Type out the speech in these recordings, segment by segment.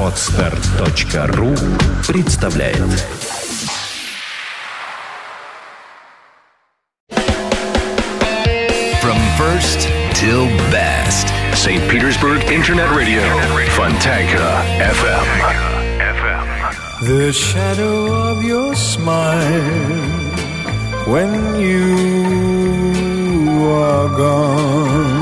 Отстар.ру представляет From first till best St. Petersburg Internet Radio Fontanka FM The shadow of your smile when you are gone.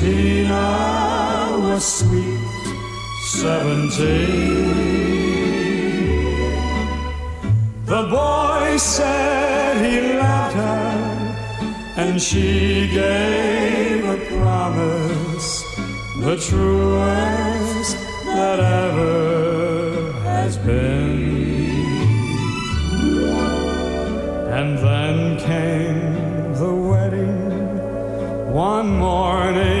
Tina was sweet seventeen. The boy said he loved her, and she gave a promise, the truest that ever has been. And then came the wedding one morning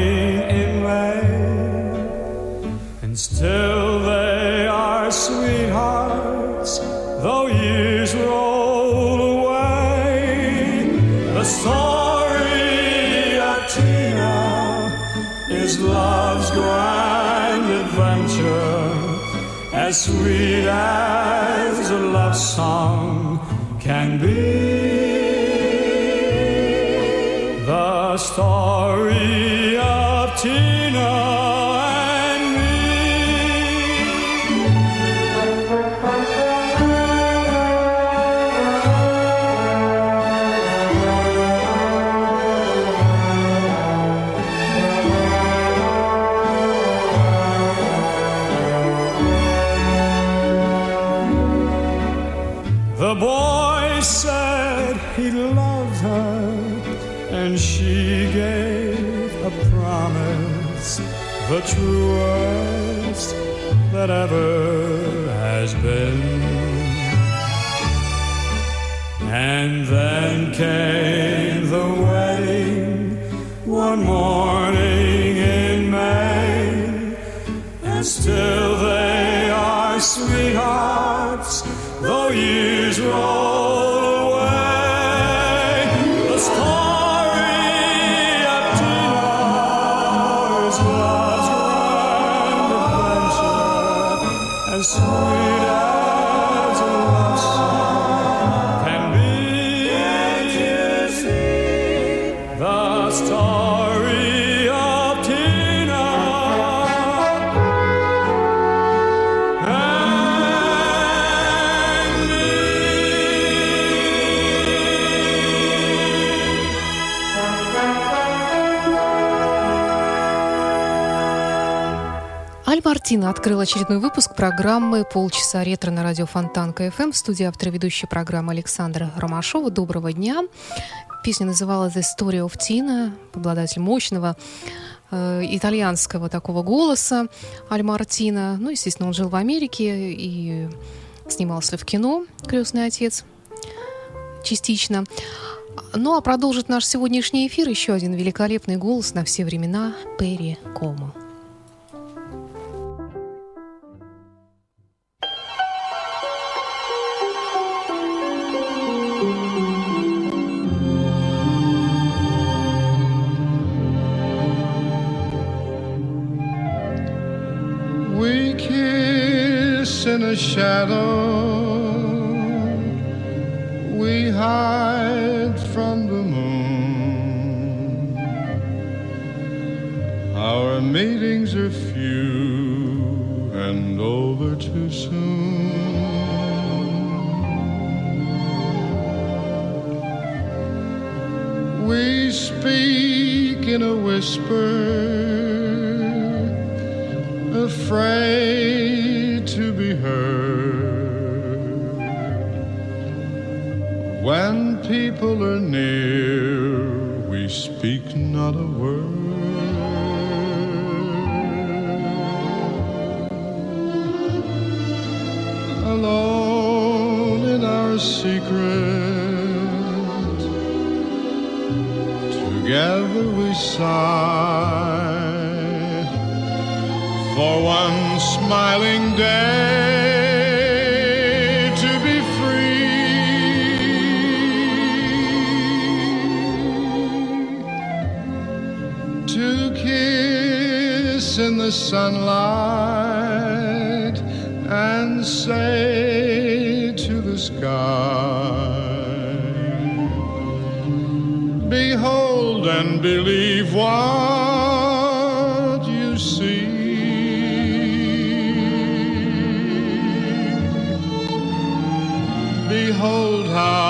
they are sweethearts, though years roll away. The story of Tina is love's grand adventure, as sweet as a love song can be. The truest that ever has been. And then came the wedding one morning in May. And still they are sweethearts, though years roll Аль Мартина открыл очередной выпуск программы «Полчаса ретро» на радио Фонтанка ФМ. В студии автор ведущей программы Александра Ромашова. Доброго дня. Песня называлась «The Story of Tina», обладатель мощного э, итальянского такого голоса Аль Мартина. Ну, естественно, он жил в Америке и снимался в кино «Крестный отец» частично. Ну, а продолжит наш сегодняшний эфир еще один великолепный голос на все времена Перри Комо. the shadow we hide from the moon. Our meetings are few and over too soon. We speak in a whisper not a word. Alone in our secret together we sigh for one smiling day the sunlight and say to the sky, Behold and believe what you see. Behold how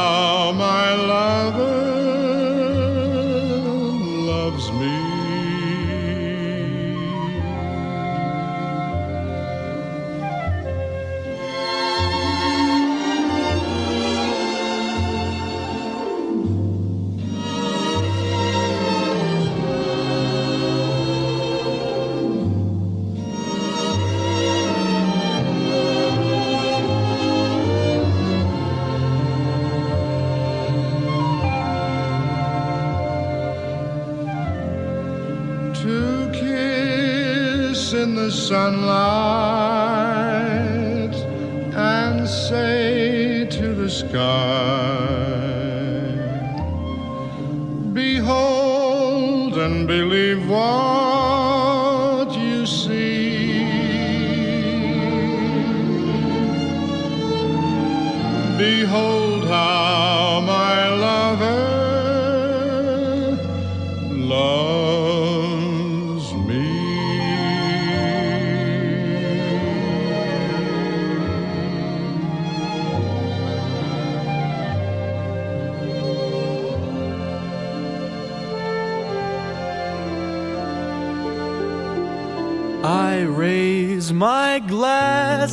in the sunlight and say to the sky, glass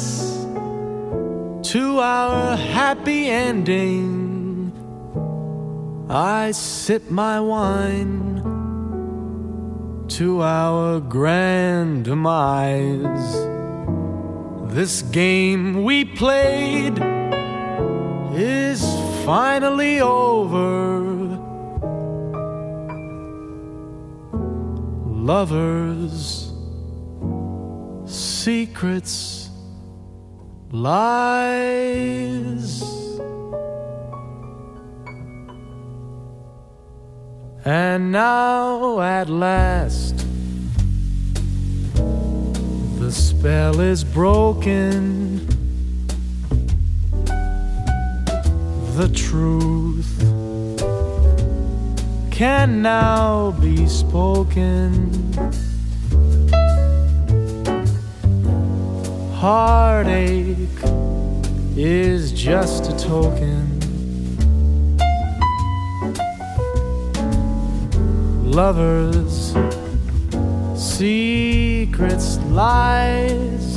to our happy ending. I sip my wine to our grand demise. This game we played is finally over. Lovers, secrets, lies. And now at last the spell is broken. The truth can now be spoken. Heartache is just a token. Lovers, secrets, lies.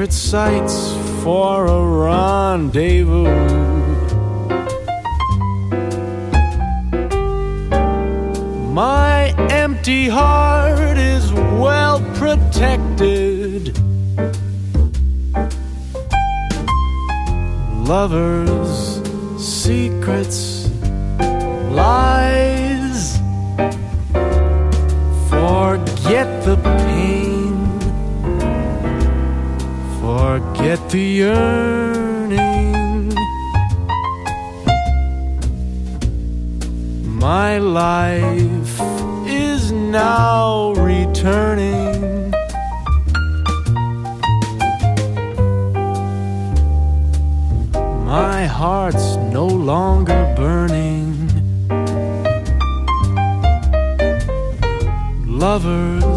Secret sights for a rendezvous. My empty heart is well protected. lovers, secrets, lies. Forget the forget the yearning. My life is now returning. My heart's no longer burning. Lovers,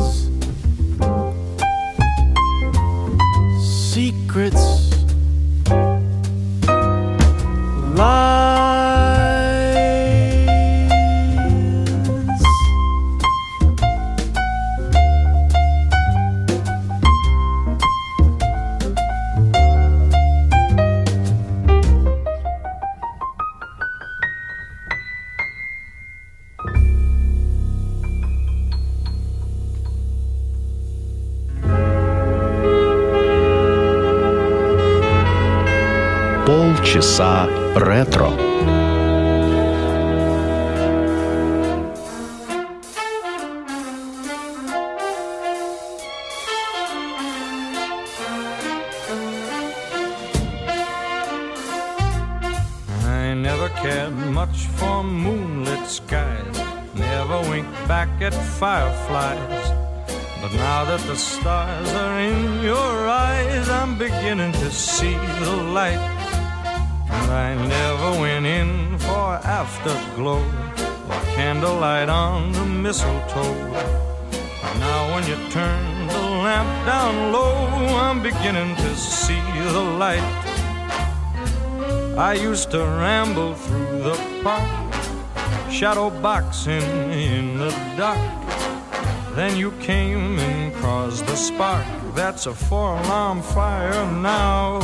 cared much for moonlit skies, never winked back at fireflies. But now that the stars are in your eyes, I'm beginning to see the light. And I never went in for afterglow or candlelight on the mistletoe. But now when you turn the lamp down low, I'm beginning to see the light. I used to ramble through the park, shadow boxing in the dark. Then you came and caused the spark. That's a four alarm fire now.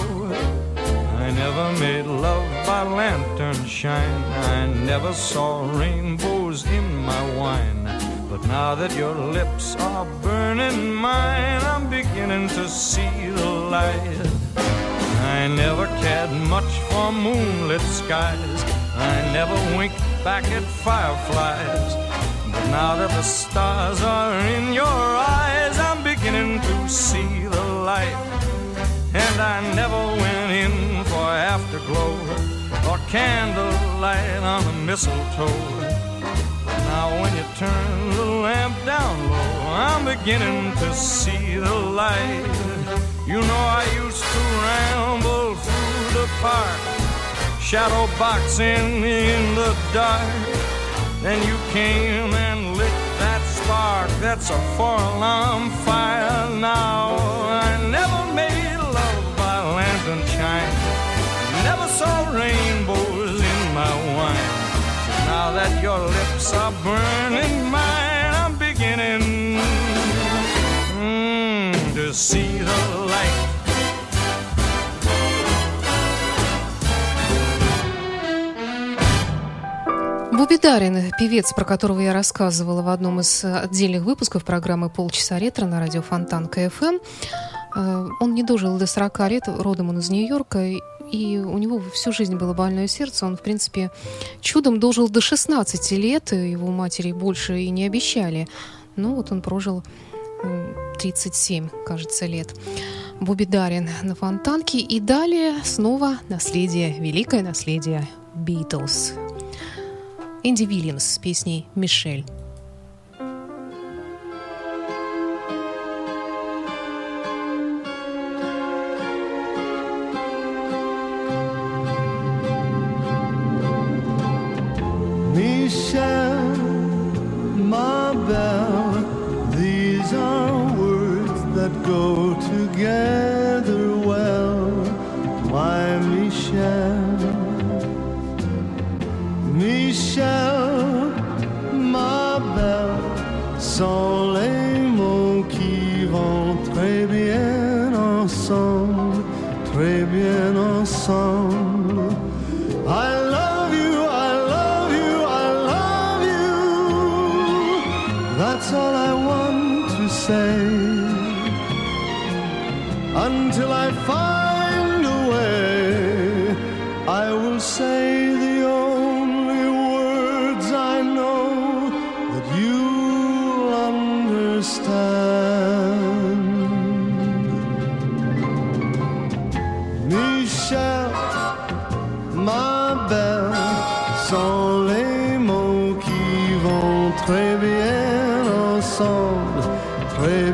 I never made love by lantern shine. I never saw rainbows in my wine. But now that your lips are burning mine, I'm beginning to see the light. I never cared much for moonlit skies. I never winked back at fireflies. But now that the stars are in your eyes, I'm beginning to see the light. And I never went in for afterglow or candlelight on the mistletoe. Now when you turn the lamp down low, I'm beginning to see the light. You know I used to ramble through the park, shadow boxing in the dark. Then you came and lit that spark. That's a four alarm fire now. I never made love by lantern shine. Never saw rainbows in my wine. Now that your lips are burning mine, Бобби Дарин, певец, про которого я рассказывала в одном из отдельных выпусков программы «Полчаса ретро» на радио Фонтан КФМ. Э, Он не дожил до 40 лет, родом он из Нью-Йорка, и у него всю жизнь было больное сердце. Он, в принципе, чудом дожил до 16 лет, его матери больше и не обещали. Но вот он прожил м, 37, кажется, лет. Бобби Дарин на Фонтанке. И далее снова наследие, великое наследие Битлз. Энди Вильямс с песней «Мишель». Belle, these are words that go together sans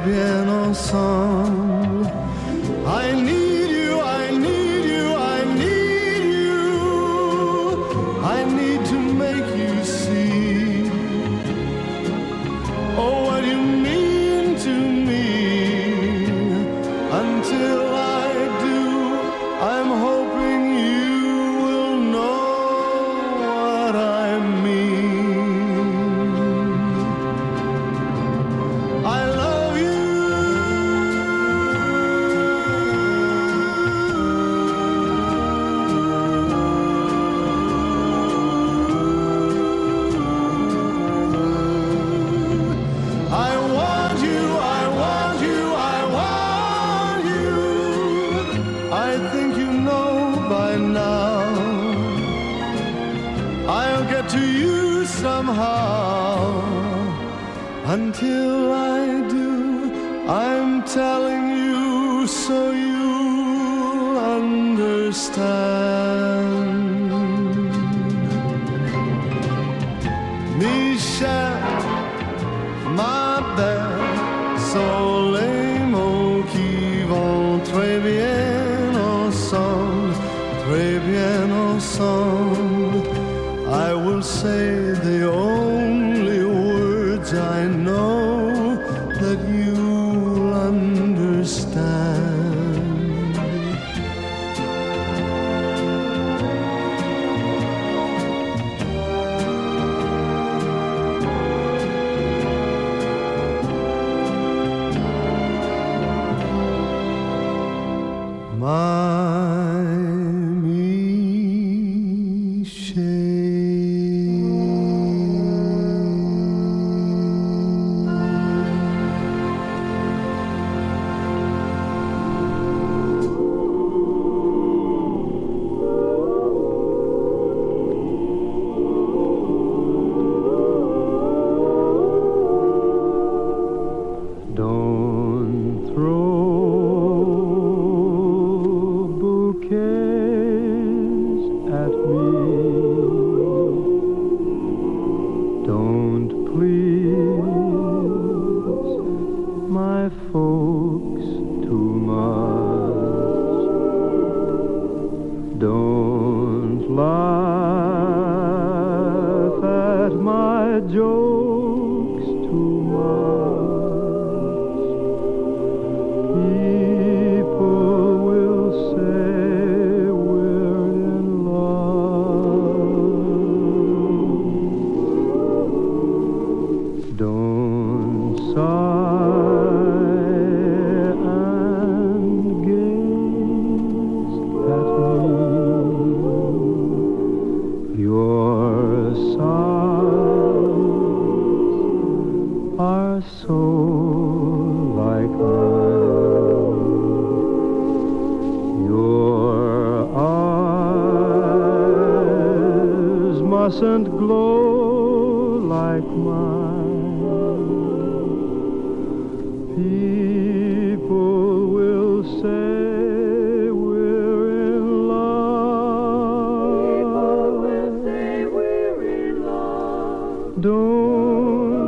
bien ensemble. I think you know by now. I'll get to you somehow. Until I do, I'm telling you so you understand.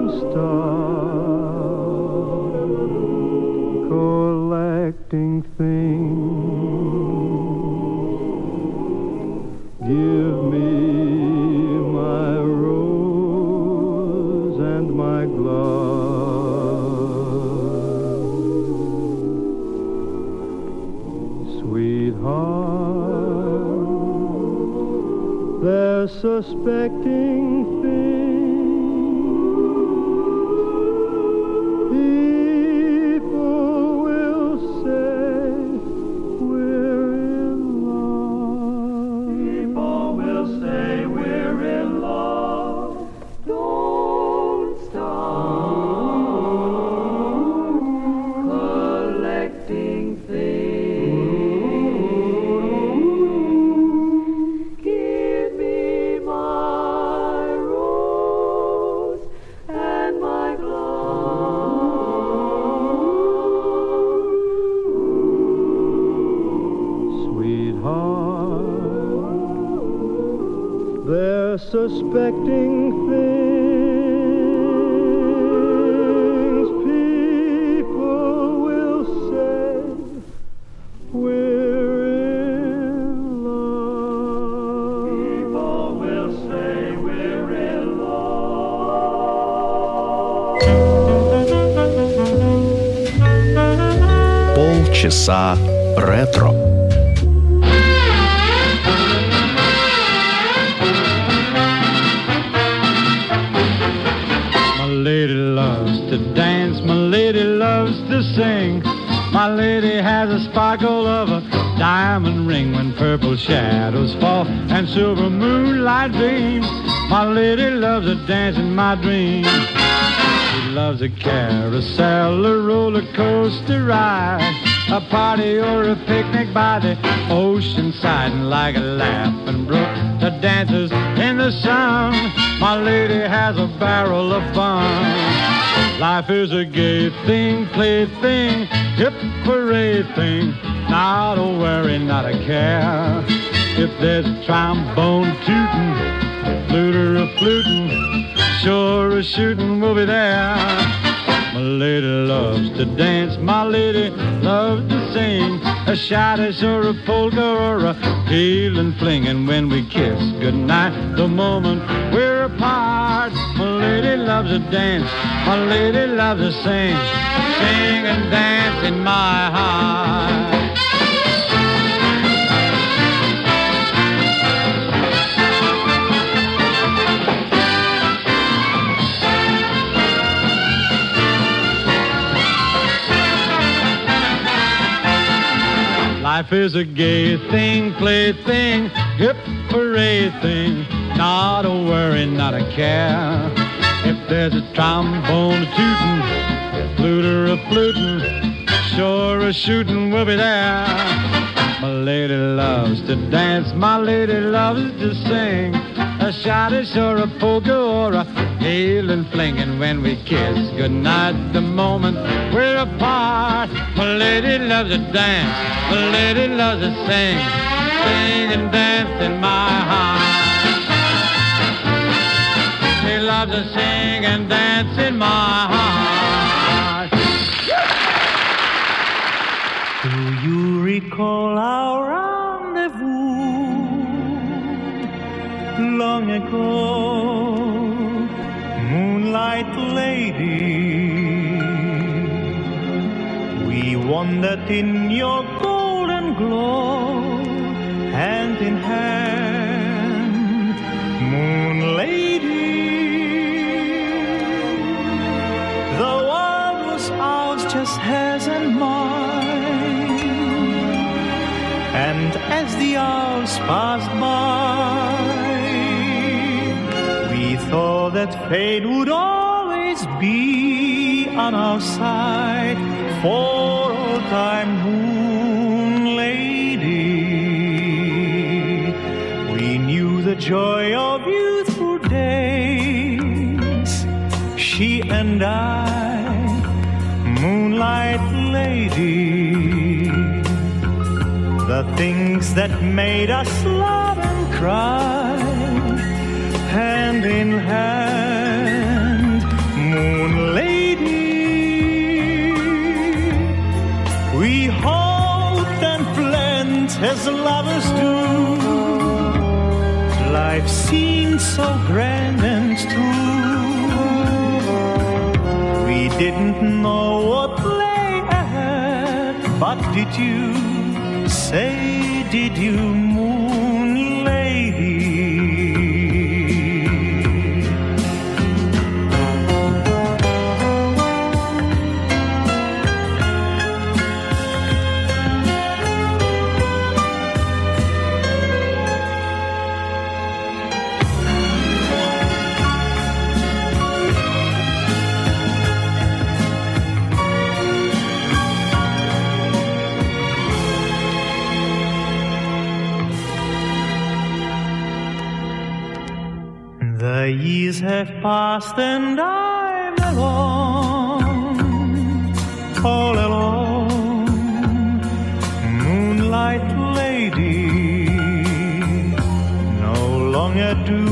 Stop collecting things. Give me my rose and my glove. Sweetheart, they're suspecting unsuspecting things. People will say we're in love. People will say we're in love. Полчаса ретро. Purple shadows fall and silver moonlight beams. My lady loves a dance in my dreams. She loves a carousel, a roller coaster ride, a party or a picnic by the ocean side, and like a laughing brook, the dancers in the sun. My lady has a barrel of fun. Life is a gay thing, plaything, hit parade thing, not a worry, not a care. If there's a trombone tooting, flute or a fluting, sure as shooting we'll be there. My lady loves to dance, my lady loves to sing, a schottisch or a polka or a Highland fling. And when we kiss goodnight, the moment we're apart, my lady loves to dance, my lady loves to sing, sing and dance in my heart. Life is a gay thing, plaything, hit parade thing, not a worry, not a care. If there's a trombone tootin', flute a flutin', sure a shootin' we'll be there. My lady loves to dance, my lady loves to sing, a schottisch or a polka or a Highland fling. When we kiss goodnight, the moment we're apart, my lady loves to dance, my lady loves to sing, sing and dance in my heart. She loves to sing and dance in my heart. Do you recall our rendezvous long ago, We wandered in your golden glow, hand in hand, moon lady. The world was ours just hers and mine. And as the hours passed by, we thought that fate would always be on our side for time, moon lady. We knew the joy of youthful days, she and I, moonlight lady. The things that made us love and cry, hand in hand, moon lady. As lovers do. Life seemed so grand and true. We didn't know what lay ahead, but did you say, did you, moon have passed and I'm alone, all alone, moonlight lady. No longer do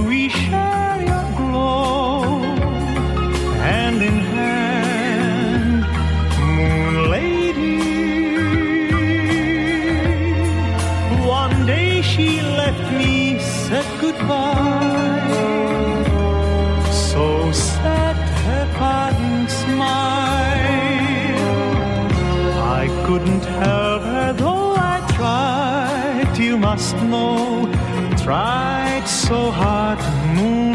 must know, tried so hard, moon lady.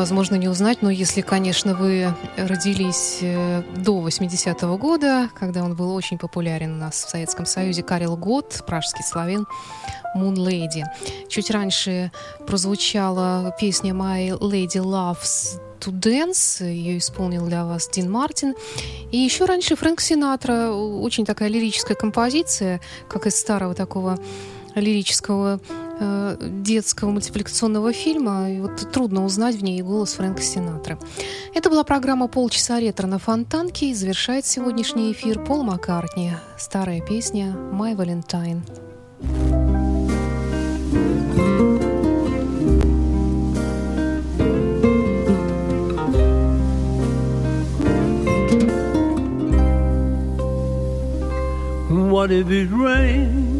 Невозможно не узнать, но если, конечно, вы родились э, до 80-го года, когда он был очень популярен у нас в Советском Союзе, Карел Гот, пражский славян, Moon Lady. Чуть раньше прозвучала песня My Lady Loves to Dance. Ее исполнил для вас Дин Мартин. И еще раньше Фрэнк Синатра. Очень такая лирическая композиция, как из старого такого лирического детского мультипликационного фильма. И вот трудно узнать в ней голос Фрэнка Синатры. Это была программа «Полчаса ретро» на Фонтанке. И завершает сегодняшний эфир Пол Маккартни. Старая песня «My Valentine». What if it rained?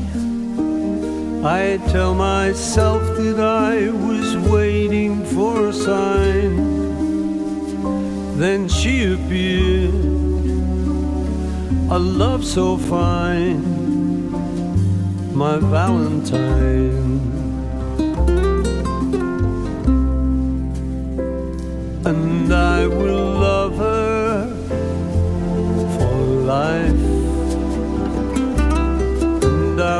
I tell myself that I was waiting for a sign. Then she appeared, a love so fine, my Valentine. And I will love her for life.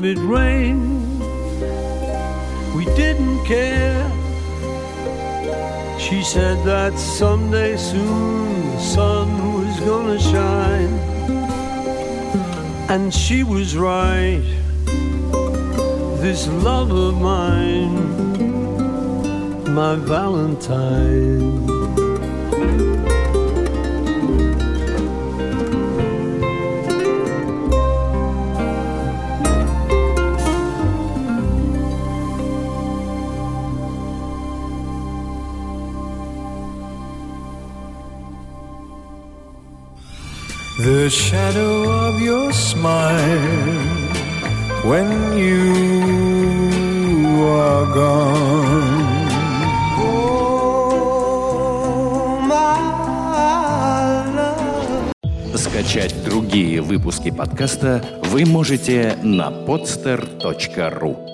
It rained? We didn't care. She said that someday soon the sun was gonna shine. And she was right. This love of mine, my Valentine. The shadow of your smile when you are gone. Oh, my love. Скачать другие выпуски подкаста вы можете на podster.ru